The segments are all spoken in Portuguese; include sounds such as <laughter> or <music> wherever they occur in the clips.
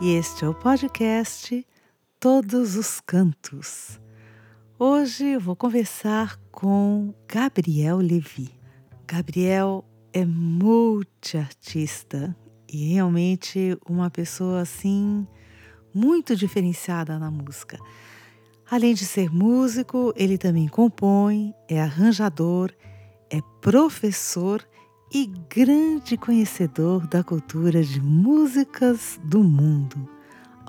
e este é o podcast Todos os Cantos. Hoje eu vou conversar com Gabriel Levi. Gabriel é multiartista e realmente uma pessoa assim muito diferenciada na música. Além de ser músico, ele também compõe, é arranjador, é professor e grande conhecedor da cultura de músicas do mundo.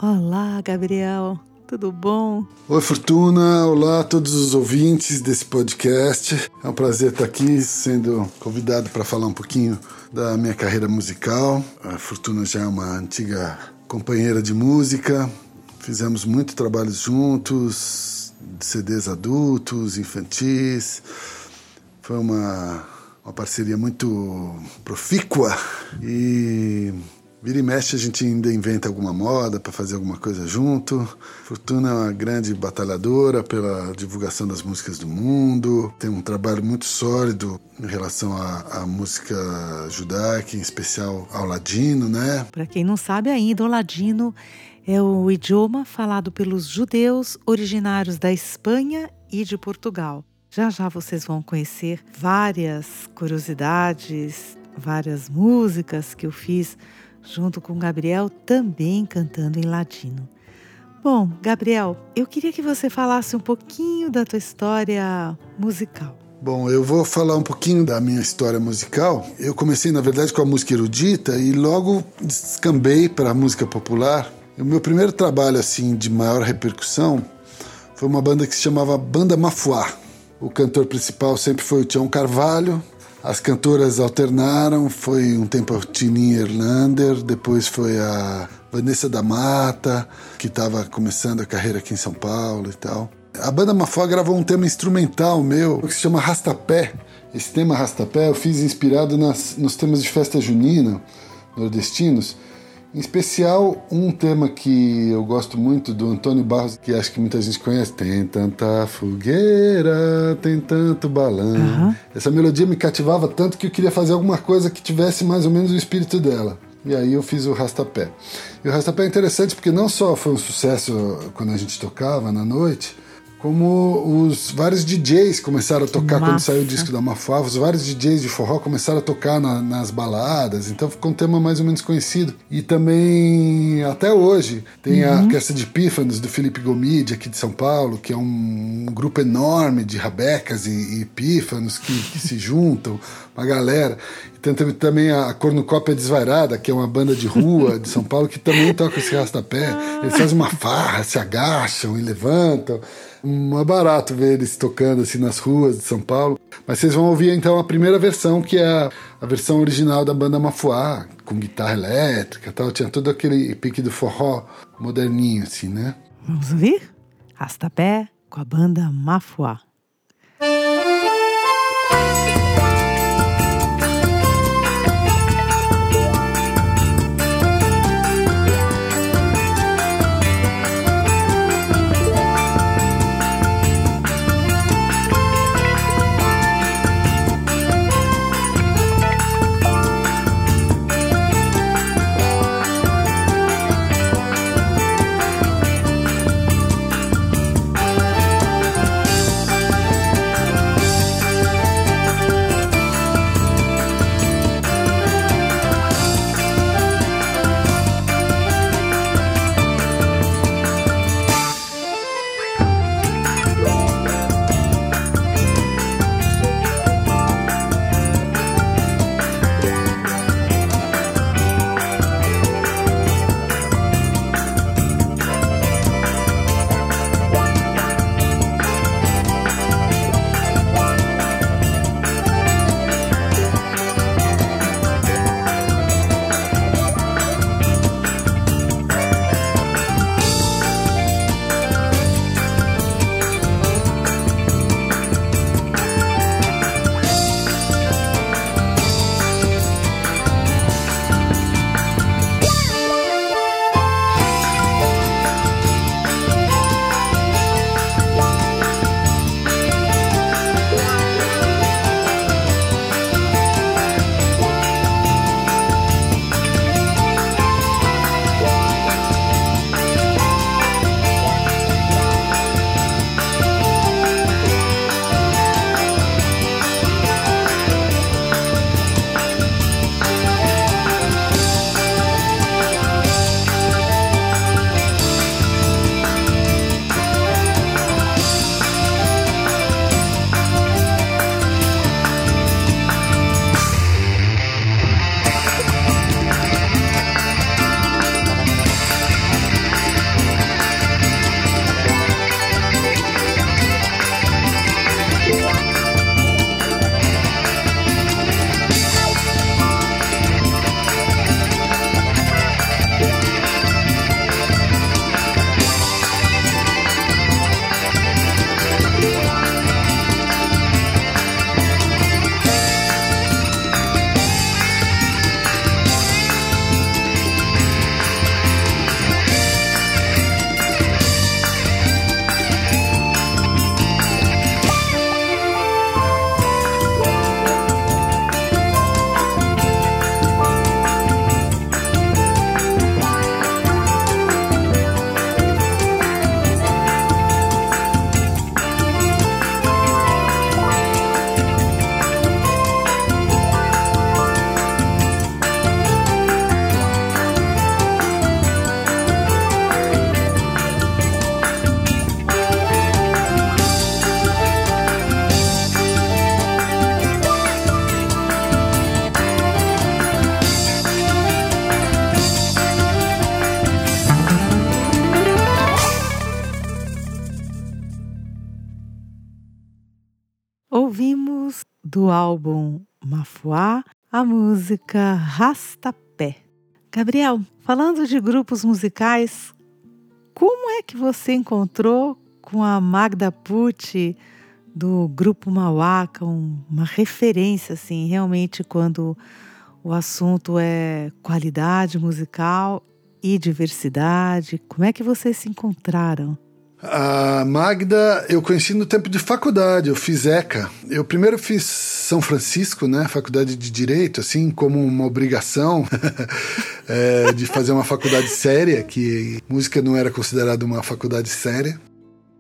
Olá, Gabriel, tudo bom? Oi, Fortuna, olá a todos os ouvintes desse podcast. É um prazer estar aqui sendo convidado para falar um pouquinho da minha carreira musical. A Fortuna já é uma antiga companheira de música, fizemos muito trabalho juntos, CDs adultos, infantis. Foi uma uma parceria muito profícua e vira e mexe a gente ainda inventa alguma moda para fazer alguma coisa junto. Fortuna é uma grande batalhadora pela divulgação das músicas do mundo, tem um trabalho muito sólido em relação à, à música judaica, em especial ao ladino, né? Para quem não sabe ainda, o ladino é o idioma falado pelos judeus originários da Espanha e de Portugal. Já já vocês vão conhecer várias curiosidades, várias músicas que eu fiz junto com Gabriel, também cantando em ladino. Bom, Gabriel, eu queria que você falasse um pouquinho da tua história musical. Bom, eu vou falar um pouquinho da minha história musical. Eu comecei, na verdade, com a música erudita e logo descambei para a música popular. O meu primeiro trabalho, assim, de maior repercussão foi uma banda que se chamava Banda Mafuá. O cantor principal sempre foi o Tião Carvalho. As cantoras alternaram, foi um tempo a Tininha Erlander, depois foi a Vanessa da Mata, que estava começando a carreira aqui em São Paulo e tal. A banda Mafó gravou um tema instrumental meu que se chama Rastapé. Esse tema Rastapé eu fiz inspirado nas, nos temas de festa junina nordestinos em especial, um tema que eu gosto muito do Antônio Barros, que acho que muita gente conhece. Tem tanta fogueira, tem tanto balão. Uhum. Essa melodia me cativava tanto que eu queria fazer alguma coisa que tivesse mais ou menos o espírito dela. E aí eu fiz o Rastapé. E o Rastapé é interessante porque não só foi um sucesso quando a gente tocava na noite, como os vários DJs começaram a tocar Massa. quando saiu o disco da Mafava, os vários DJs de forró começaram a tocar na, nas baladas, então ficou um tema mais ou menos conhecido. E também, até hoje, tem uhum. a Orquestra de Pífanos do Felipe Gomide, aqui de São Paulo, que é um, um grupo enorme de rabecas e, e pífanos que, que se <laughs> juntam, uma galera. Tem também a Cornucópia Desvairada, que é uma banda de rua de São Paulo, que também toca esse rastapé. Eles fazem uma farra, se agacham e levantam. É barato ver eles tocando assim nas ruas de São Paulo. Mas vocês vão ouvir então a primeira versão, que é a, a versão original da banda Mafuá, com guitarra elétrica tal. Tinha todo aquele pique do forró moderninho, assim, né? Vamos ouvir? Rastapé com a banda Mafuá. A música Rastapé. Gabriel, falando de grupos musicais, como é que você encontrou com a Magda Pucci do grupo Mauaca, uma referência assim, realmente quando o assunto é qualidade musical e diversidade. Como é que vocês se encontraram? A Magda eu conheci no tempo de faculdade, eu fiz ECA. Eu primeiro fiz São Francisco, né, faculdade de Direito, assim, como uma obrigação é, <laughs> de fazer uma faculdade séria, que música não era considerada uma faculdade séria.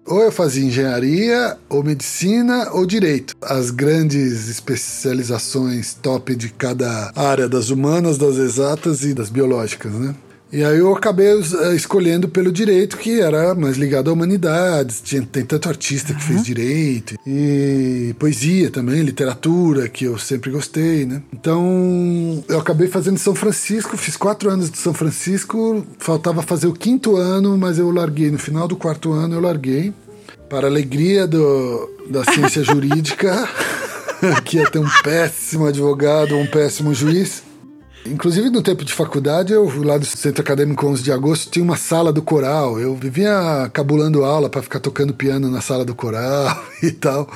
Ou eu fazia engenharia, ou medicina, ou direito. As grandes especializações top de cada área das humanas, das exatas e das biológicas, né? E aí eu acabei uh, escolhendo pelo direito, que era mais ligado à humanidades. Tinha, tem tanto artista que fez direito. E poesia também, literatura, que eu sempre gostei, né? Então eu acabei fazendo São Francisco, fiz quatro anos de São Francisco, faltava fazer o quinto ano, mas eu larguei. No final do quarto ano eu larguei. Para a alegria do, da ciência <laughs> jurídica, <laughs> que ia ter um péssimo advogado, um péssimo juiz. Inclusive no tempo de faculdade, eu lá do Centro Acadêmico 11 de Agosto tinha uma sala do coral. Eu vivia cabulando aula para ficar tocando piano na sala do coral <laughs> e tal.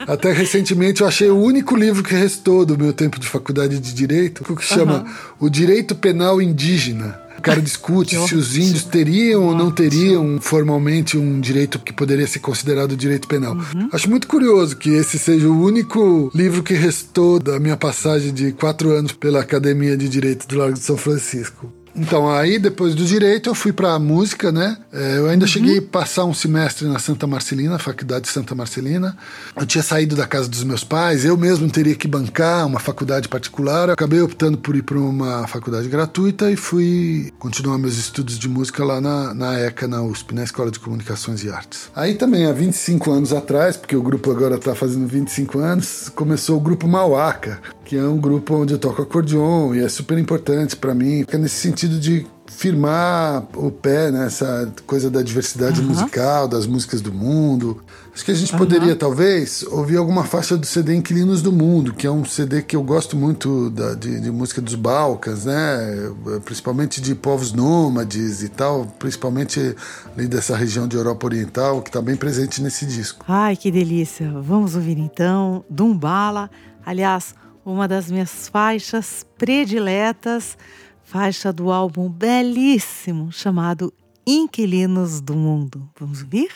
Até recentemente eu achei o único livro que restou do meu tempo de faculdade de direito, que chama uhum. O Direito Penal Indígena cara discute <laughs> se os índios teriam ou não teriam formalmente um direito que poderia ser considerado direito penal. Uhum. Acho muito curioso que esse seja o único livro que restou da minha passagem de quatro anos pela Academia de Direito do Largo de São Francisco. Então, aí depois do direito eu fui para música, né? É, eu ainda uhum. cheguei a passar um semestre na Santa Marcelina, faculdade de Santa Marcelina. Eu tinha saído da casa dos meus pais, eu mesmo teria que bancar uma faculdade particular. Eu acabei optando por ir para uma faculdade gratuita e fui continuar meus estudos de música lá na, na ECA, na USP, na Escola de Comunicações e Artes. Aí também, há 25 anos atrás, porque o grupo agora está fazendo 25 anos, começou o grupo Mauaca, que é um grupo onde eu toco acordeon e é super importante para mim, é nesse sentido de firmar o pé nessa coisa da diversidade uhum. musical, das músicas do mundo. Acho que a gente uhum. poderia, talvez, ouvir alguma faixa do CD Inquilinos do Mundo, que é um CD que eu gosto muito da, de, de, música dos Balcãs, né? Principalmente de povos nômades e tal, principalmente ali dessa região de Europa Oriental, que está bem presente nesse disco. Ai, que delícia! Vamos ouvir então Dumbala. Aliás, uma das minhas faixas prediletas, faixa do álbum belíssimo chamado Inquilinos do Mundo. Vamos ouvir?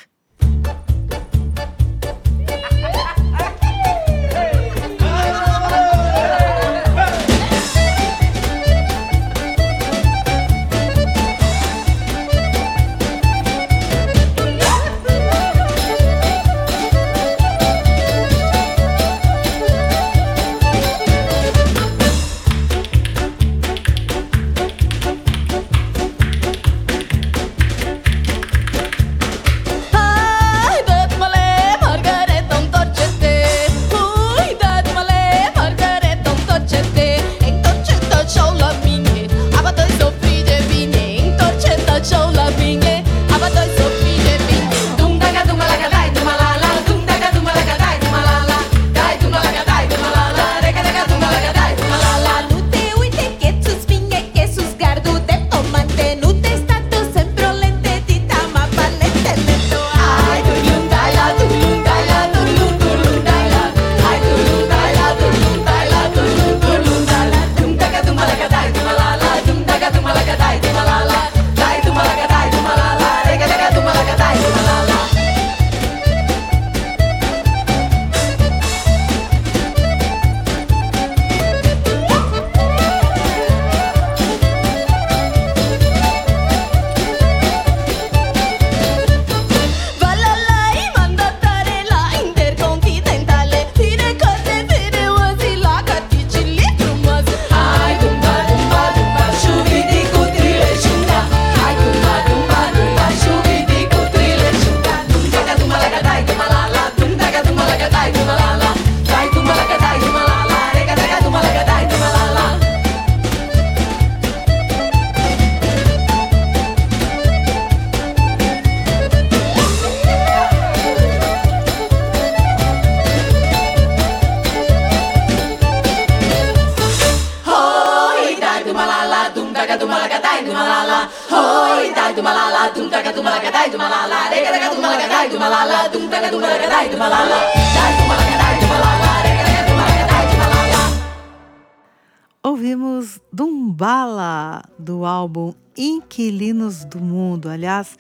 Do Mundo. Aliás,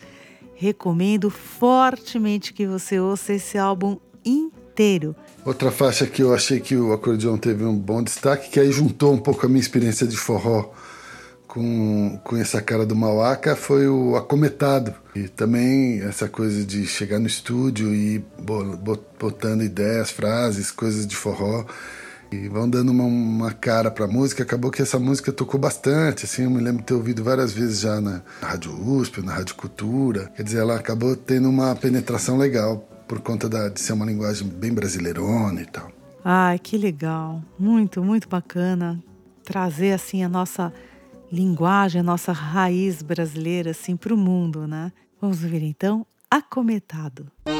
recomendo fortemente que você ouça esse álbum inteiro. Outra faixa que eu achei que o acordeão teve um bom destaque, que aí juntou um pouco a minha experiência de forró com, com essa cara do Mauaca, foi o Acometado. E também essa coisa de chegar no estúdio e botando ideias, frases, coisas de forró e vão dando uma, uma cara para a música. Acabou que essa música tocou bastante, assim, eu me lembro de ter ouvido várias vezes já na Rádio USP, na Rádio Cultura. Quer dizer, ela acabou tendo uma penetração legal por conta da, de ser uma linguagem bem brasileirona e tal. Ai, que legal. Muito, muito bacana trazer assim a nossa linguagem, a nossa raiz brasileira assim para o mundo, né? Vamos ver então Acometado. Planeta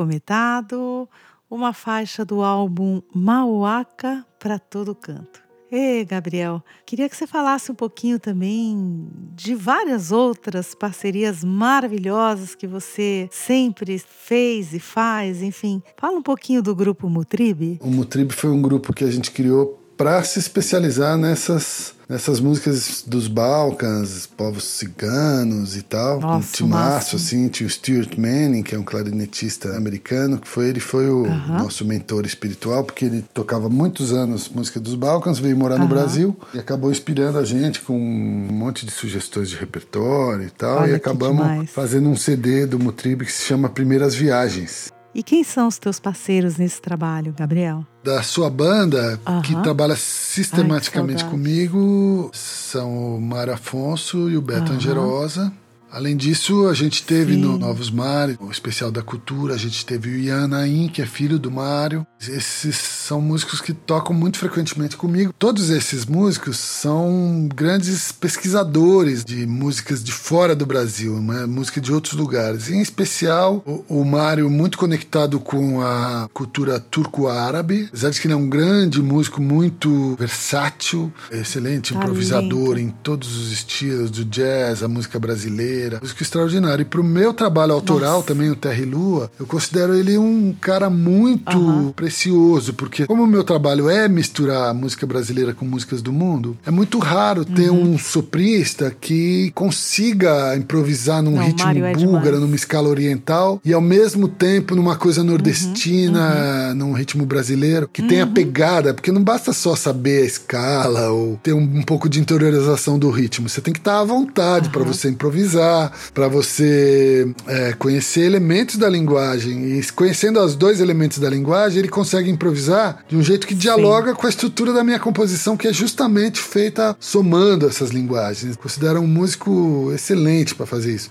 Acometado, uma faixa do álbum Mauaca para todo canto. Ei, Gabriel, queria que você falasse um pouquinho também de várias outras parcerias maravilhosas que você sempre fez e faz, enfim. Fala um pouquinho do grupo Mutribe. O Mutribe foi um grupo que a gente criou para se especializar nessas nessas músicas dos Balcãs, povos ciganos e tal. Nossa, um timaço, assim, tinha o Stuart Manning, que é um clarinetista americano, que foi ele foi o Aham. nosso mentor espiritual, porque ele tocava muitos anos música dos Balcãs, veio morar no Aham. Brasil e acabou inspirando a gente com um monte de sugestões de repertório e tal. Olha e acabamos fazendo um CD do Mutribe que se chama Primeiras Viagens. E quem são os teus parceiros nesse trabalho, Gabriel? da sua banda, Aham. que trabalha Ai, sistematicamente que saudade. comigo, são o Mário Afonso e o Beto Aham. Angerosa. Além disso, a gente teve Sim. no Novos Mares, o especial da cultura, a gente teve o Ian Naim, que é filho do Mário. Esses são músicos que tocam muito frequentemente comigo. Todos esses músicos são grandes pesquisadores de músicas de fora do Brasil, né? música de outros lugares. Em especial, o, o Mário muito conectado com a cultura turco-árabe, apesar de que ele é um grande músico, muito versátil, excelente improvisador em todos os estilos, do jazz, a música brasileira, música extraordinária. E pro meu trabalho autoral Nossa. também, o Terra e Lua, eu considero ele um cara muito Aham. precioso, porque como o meu trabalho é misturar música brasileira com músicas do mundo, é muito raro ter Uhum. um soprista que consiga improvisar num Não, ritmo é búlgaro, demais. numa escala oriental e ao mesmo tempo numa coisa Uhum, nordestina, num ritmo brasileiro, que tenha pegada, porque não basta só saber a escala ou ter um, um pouco de interiorização do ritmo, você tem que estar à vontade para você improvisar, para você é, conhecer elementos da linguagem e conhecendo os dois elementos da linguagem, ele consegue improvisar de um jeito que dialoga com a estrutura da minha composição, que é justamente feita somando essas linguagens. Considero um músico excelente para fazer isso.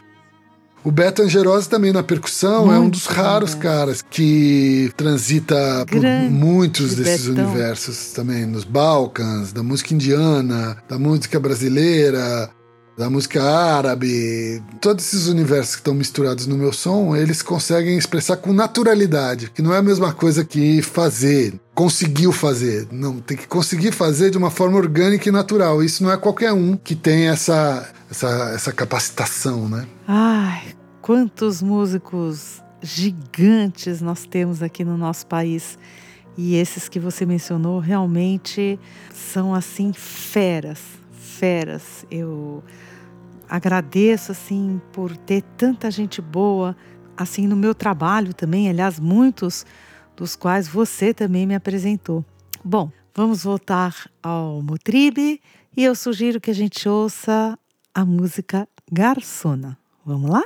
O Beto Angerosa também na percussão é um Muito dos raros caras que transita por Grande muitos desses Betão. universos também, nos Balcãs, da música indiana, da música brasileira, da música árabe. Todos esses universos que estão misturados no meu som, eles conseguem expressar com naturalidade, que não é a mesma coisa que fazer, conseguiu fazer. Não, tem que conseguir fazer de uma forma orgânica e natural. Isso não é qualquer um que tem essa, essa, essa capacitação, né? Ai, quantos músicos gigantes nós temos aqui no nosso país. E esses que você mencionou realmente são assim feras, feras. Eu agradeço assim por ter tanta gente boa assim no meu trabalho também, aliás, muitos dos quais você também me apresentou. Bom, vamos voltar ao Mutribe e eu sugiro que a gente ouça a música Garçona. Vamos lá?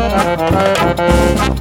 Ouvimos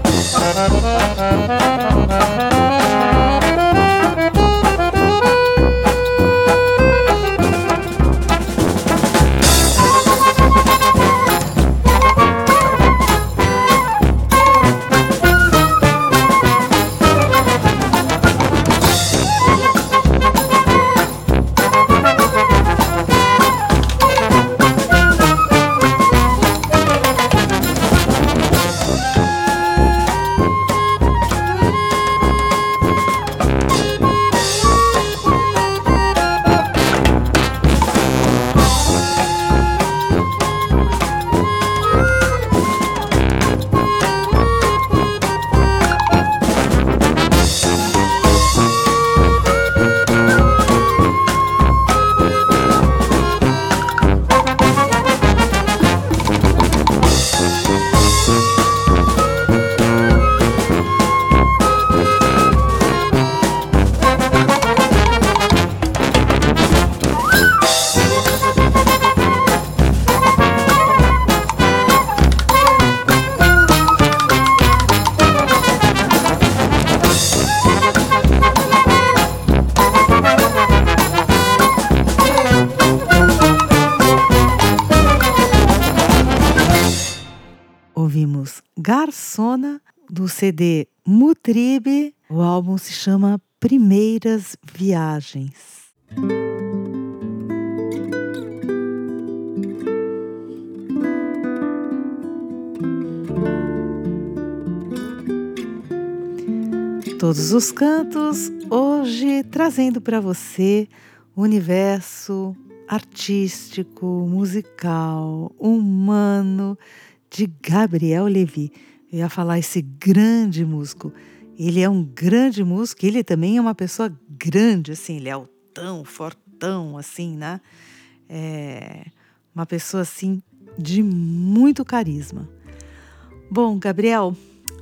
Garçona do CD Mutribe. O álbum se chama Primeiras Viagens. Todos os cantos, hoje trazendo para você o universo artístico, musical, humano de Gabriel Levi. Eu ia falar esse grande músico. Ele é um grande músico, ele também é uma pessoa grande, assim, ele é altão, fortão, assim, né? É uma pessoa, assim, de muito carisma. Bom, Gabriel,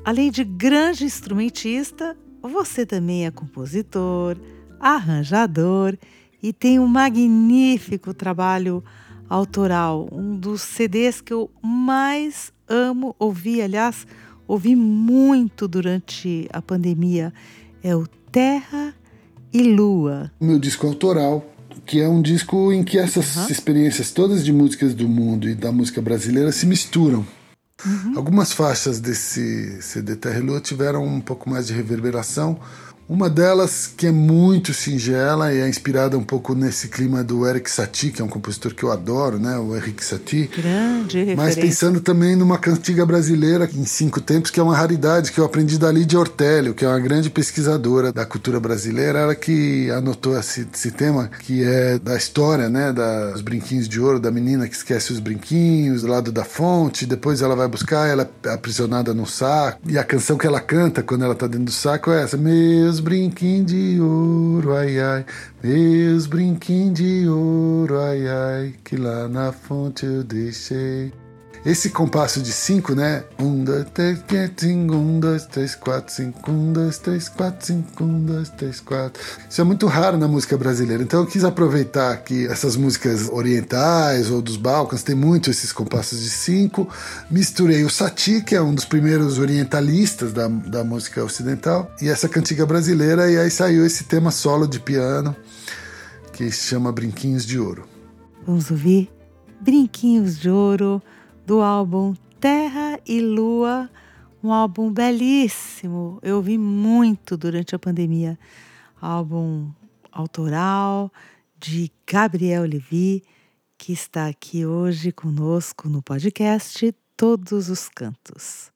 além de grande instrumentista, você também é compositor, arranjador e tem um magnífico trabalho autoral, um dos CDs que eu mais amo ouvir, aliás, ouvi muito durante a pandemia, é o Terra e Lua. Meu disco autoral, que é um disco em que essas uhum. experiências todas de músicas do mundo e da música brasileira se misturam. Uhum. Algumas faixas desse CD Terra e Lua tiveram um pouco mais de reverberação, uma delas que é muito singela e é inspirada um pouco nesse clima do Eric Satie, que é um compositor que eu adoro, né? O Eric Satie. Grande referência. Mas pensando também numa cantiga brasileira em cinco tempos, que é uma raridade que eu aprendi da Lídia Ortélio, que é uma grande pesquisadora da cultura brasileira, ela que anotou esse, esse tema, que é da história, né? Das brinquinhos de ouro, da menina que esquece os brinquinhos, do lado da fonte, depois ela vai buscar, ela é aprisionada no saco. E a canção que ela canta quando ela tá dentro do saco é essa, meus meus brinquinhos de ouro, ai ai, meus brinquinhos de ouro, ai ai, que lá na fonte eu deixei. Esse compasso de cinco, né? Um, dois, três, cinco, um, dois, três, quatro, cinco, um, dois, três, quatro, cinco, um, dois, três, quatro. Isso é muito raro na música brasileira. Então eu quis aproveitar que essas músicas orientais ou dos Balcãs tem muito esses compassos de cinco. Misturei o Sati, que é um dos primeiros orientalistas da, da música ocidental, e essa cantiga brasileira, e aí saiu esse tema solo de piano que se chama Brinquinhos de Ouro. Vamos ouvir Brinquinhos de Ouro do álbum Terra e Lua, um álbum belíssimo. Eu ouvi muito durante a pandemia. Álbum autoral de Gabriel Levi, que está aqui hoje conosco no podcast Todos os Cantos.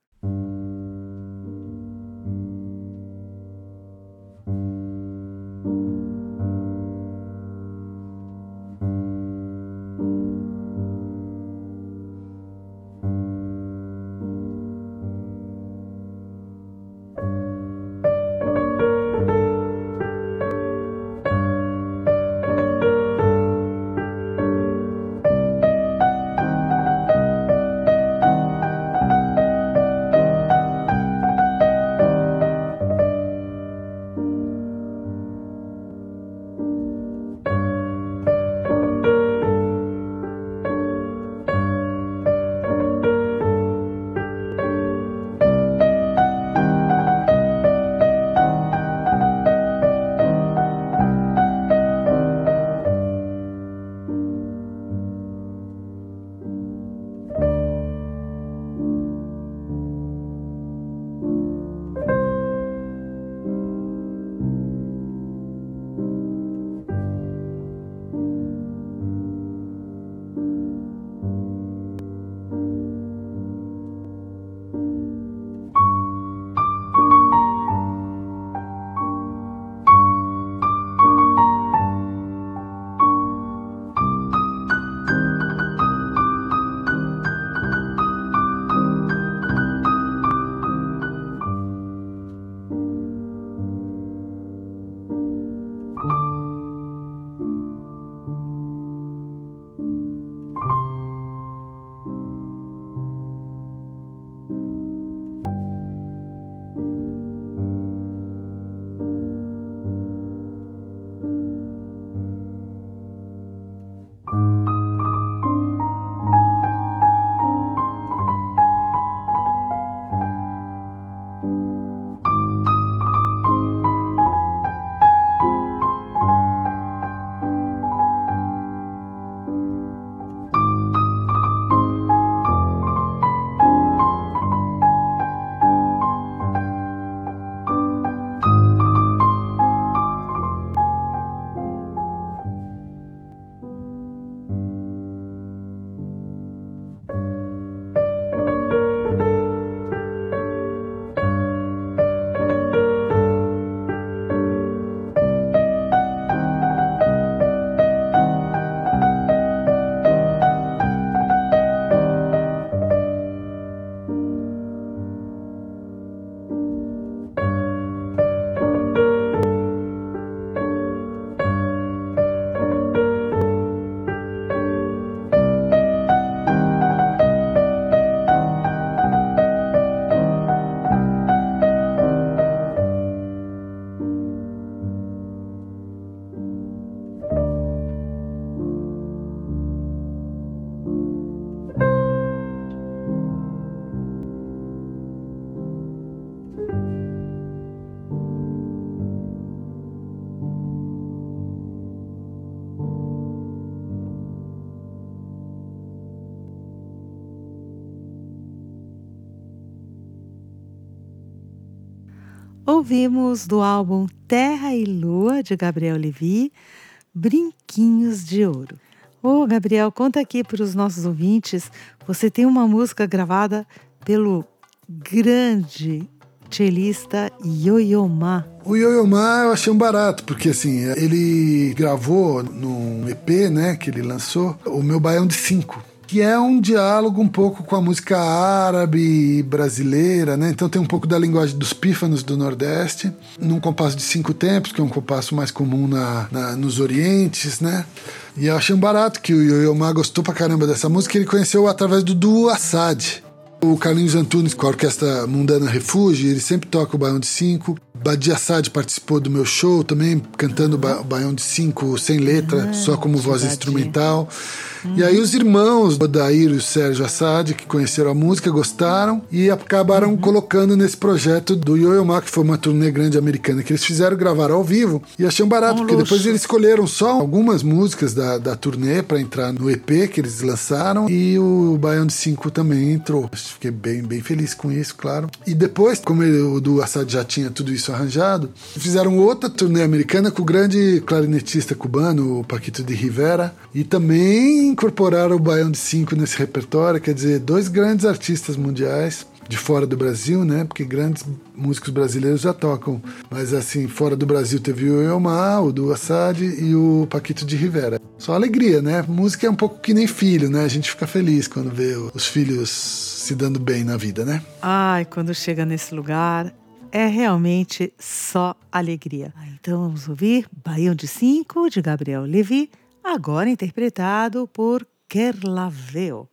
Ouvimos do álbum Terra e Lua, de Gabriel Levi, Brinquinhos de Ouro. Ô, Gabriel, conta aqui para os nossos ouvintes. Você tem uma música gravada pelo grande cellista Yo-Yo Ma. O Yo-Yo Ma eu achei um barato, porque assim, ele gravou num EP, né, que ele lançou, o meu Baião de Cinco que é um diálogo um pouco com a música árabe brasileira, né? Então tem um pouco da linguagem dos pífanos do Nordeste, num compasso de cinco tempos, que é um compasso mais comum na, na nos Orientes, né? E eu achei um barato que o Yo-Yo Ma gostou pra caramba dessa música, ele conheceu através do duo Assad. O Carlinhos Antunes, com a orquestra Mundana Refúgio, ele sempre toca o Baião de Cinco. Badia Assad participou do meu show também, cantando o Baião de Cinco sem letra, ah, só como voz instrumental. Uhum. E aí os irmãos, o Daír e o Sérgio Assad, que conheceram a música, gostaram e acabaram uhum. colocando nesse projeto do Yo-Yo Ma, que foi uma turnê grande americana que eles fizeram gravar ao vivo. E achei um barato, um porque luxo. depois eles escolheram só algumas músicas da, da turnê para entrar no EP que eles lançaram e o Baião de Cinco também entrou. Fiquei bem, bem feliz com isso, claro. E depois, como ele, o do Assad já tinha tudo isso arranjado, fizeram outra turnê americana com o grande clarinetista cubano, o Paquito de Rivera, e também incorporaram o Baião de Cinco nesse repertório, quer dizer, dois grandes artistas mundiais de fora do Brasil, né? Porque grandes músicos brasileiros já tocam. Mas assim, fora do Brasil teve o Elmar, o do Assad e o Paquito de Rivera. Só alegria, né? Música é um pouco que nem filho, né? A gente fica feliz quando vê os filhos se dando bem na vida, né? Ai, quando chega nesse lugar, é realmente só alegria. Então vamos ouvir Baião de Cinco, de Gabriel Levi, agora interpretado por Kerlaveo.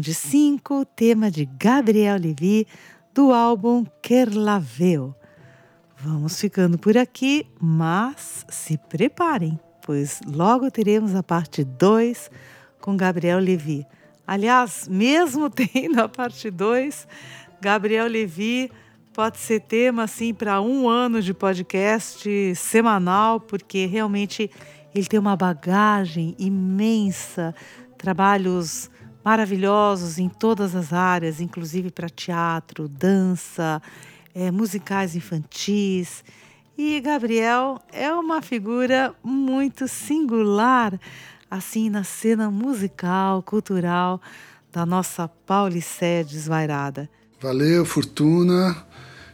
De Cinco, tema de Gabriel Levi, do álbum Kerlaveu. Vamos ficando por aqui, mas se preparem, pois logo teremos a parte 2 com Gabriel Levi. Aliás, mesmo <laughs> tendo a parte 2, Gabriel Levi pode ser tema assim para um ano de podcast semanal, porque realmente ele tem uma bagagem imensa, trabalhos maravilhosos em todas as áreas, inclusive para teatro, dança, é, musicais infantis. E Gabriel é uma figura muito singular, assim, na cena musical, cultural da nossa Paulicéia desvairada. Valeu, Fortuna.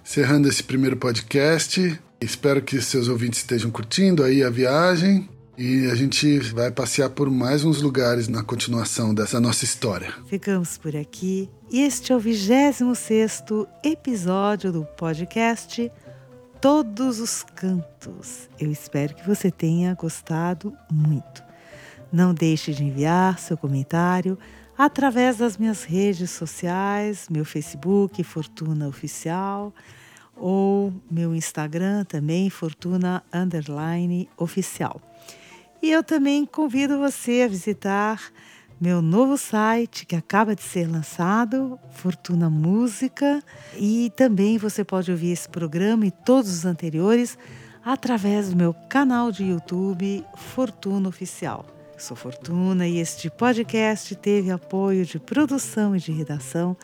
Encerrando esse primeiro podcast. Espero que seus ouvintes estejam curtindo aí a viagem. E a gente vai passear por mais uns lugares na continuação dessa nossa história. Ficamos por aqui. E este é o 26 episódio do podcast Todos os Cantos. Eu espero que você tenha gostado muito. Não deixe de enviar seu comentário através das minhas redes sociais, meu Facebook, Fortuna Oficial, ou meu Instagram também, Fortuna Underline Oficial. E eu também convido você a visitar meu novo site que acaba de ser lançado, Fortuna Música, e também você pode ouvir esse programa e todos os anteriores através do meu canal de YouTube Fortuna Oficial. Sou Fortuna e este podcast teve apoio de produção e de redação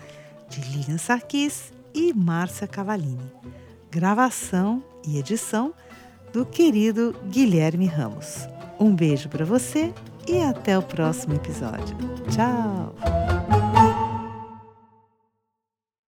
de Lilian Sarkis e Márcia Cavalini. Gravação e edição do querido Guilherme Ramos. Um beijo para você e até o próximo episódio. Tchau!